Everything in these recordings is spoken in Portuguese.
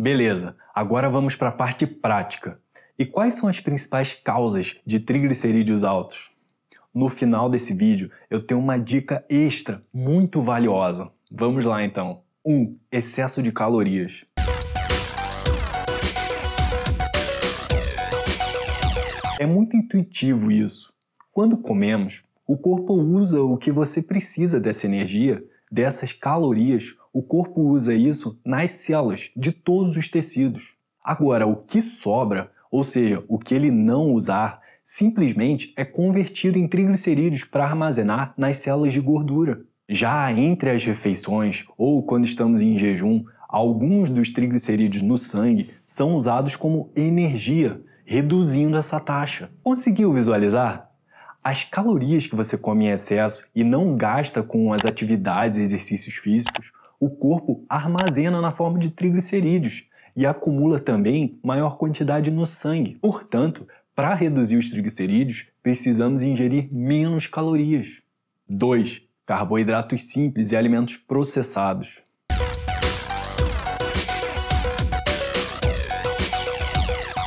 Beleza, agora vamos para a parte prática. E quais são as principais causas de triglicerídeos altos? No final desse vídeo eu tenho uma dica extra muito valiosa. Vamos lá então. 1. Um, excesso de calorias. É muito intuitivo isso. Quando comemos, o corpo usa o que você precisa dessa energia, dessas calorias, o corpo usa isso nas células de todos os tecidos. Agora, o que sobra, ou seja, o que ele não usar, simplesmente é convertido em triglicerídeos para armazenar nas células de gordura. Já entre as refeições ou quando estamos em jejum, alguns dos triglicerídeos no sangue são usados como energia, reduzindo essa taxa. Conseguiu visualizar? As calorias que você come em excesso e não gasta com as atividades e exercícios físicos, o corpo armazena na forma de triglicerídeos e acumula também maior quantidade no sangue. Portanto, para reduzir os triglicerídeos, precisamos ingerir menos calorias. 2. Carboidratos simples e alimentos processados.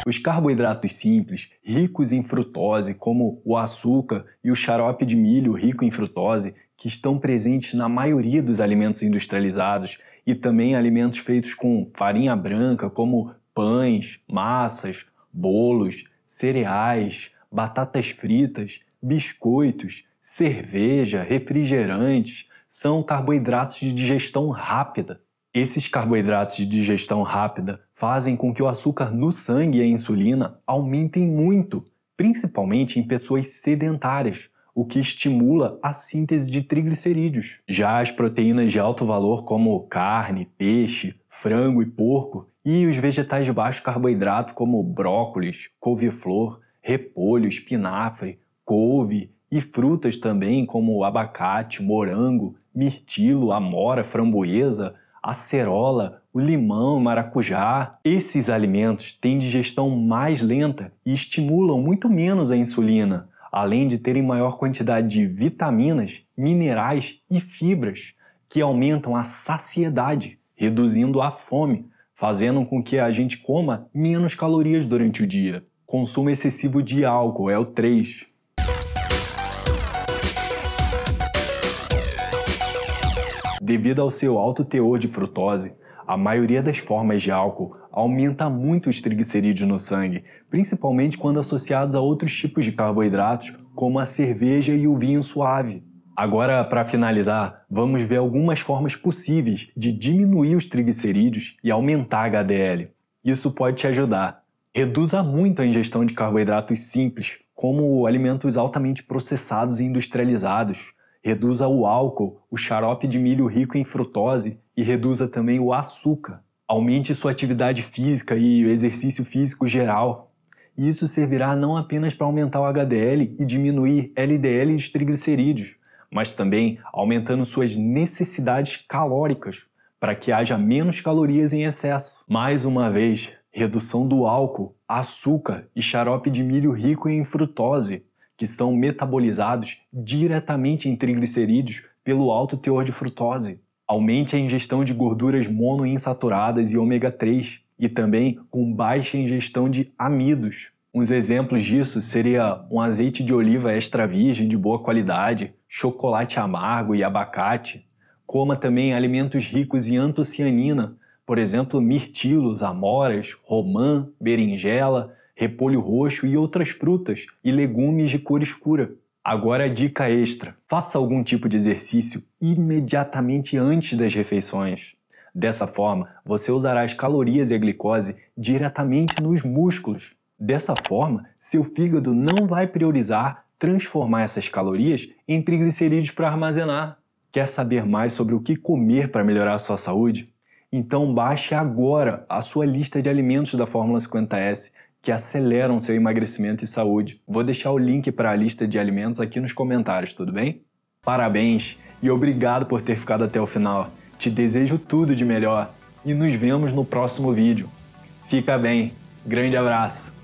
Os carboidratos simples, ricos em frutose, como o açúcar e o xarope de milho rico em frutose, que estão presentes na maioria dos alimentos industrializados e também alimentos feitos com farinha branca, como pães, massas, bolos, cereais, batatas fritas, biscoitos, cerveja, refrigerantes, são carboidratos de digestão rápida. Esses carboidratos de digestão rápida fazem com que o açúcar no sangue e a insulina aumentem muito, principalmente em pessoas sedentárias, o que estimula a síntese de triglicerídeos. Já as proteínas de alto valor, como carne, peixe, frango e porco, e os vegetais de baixo carboidrato, como brócolis, couve-flor, repolho, espinafre, couve e frutas também, como abacate, morango, mirtilo, amora, framboesa, acerola, o limão, maracujá. Esses alimentos têm digestão mais lenta e estimulam muito menos a insulina, além de terem maior quantidade de vitaminas, minerais e fibras, que aumentam a saciedade, reduzindo a fome, fazendo com que a gente coma menos calorias durante o dia. Consumo excessivo de álcool é o 3. Devido ao seu alto teor de frutose, a maioria das formas de álcool aumenta muito os triglicerídeos no sangue, principalmente quando associados a outros tipos de carboidratos, como a cerveja e o vinho suave. Agora, para finalizar, vamos ver algumas formas possíveis de diminuir os triglicerídeos e aumentar a HDL. Isso pode te ajudar. Reduza muito a ingestão de carboidratos simples, como alimentos altamente processados e industrializados, reduza o álcool, o xarope de milho rico em frutose e reduza também o açúcar. Aumente sua atividade física e o exercício físico geral. Isso servirá não apenas para aumentar o HDL e diminuir LDL e os triglicerídeos, mas também aumentando suas necessidades calóricas, para que haja menos calorias em excesso. Mais uma vez, redução do álcool, açúcar e xarope de milho rico em frutose que são metabolizados diretamente em triglicerídeos pelo alto teor de frutose. Aumente a ingestão de gorduras monoinsaturadas e ômega 3 e também com baixa ingestão de amidos. Uns exemplos disso seria um azeite de oliva extra virgem de boa qualidade, chocolate amargo e abacate. Coma também alimentos ricos em antocianina, por exemplo, mirtilos, amoras, romã, berinjela, repolho roxo e outras frutas e legumes de cor escura. Agora dica extra: faça algum tipo de exercício imediatamente antes das refeições. Dessa forma, você usará as calorias e a glicose diretamente nos músculos. Dessa forma, seu fígado não vai priorizar transformar essas calorias em triglicerídeos para armazenar. Quer saber mais sobre o que comer para melhorar a sua saúde? Então baixe agora a sua lista de alimentos da Fórmula 50S que aceleram seu emagrecimento e saúde. Vou deixar o link para a lista de alimentos aqui nos comentários, tudo bem? Parabéns e obrigado por ter ficado até o final. Te desejo tudo de melhor e nos vemos no próximo vídeo. Fica bem, grande abraço!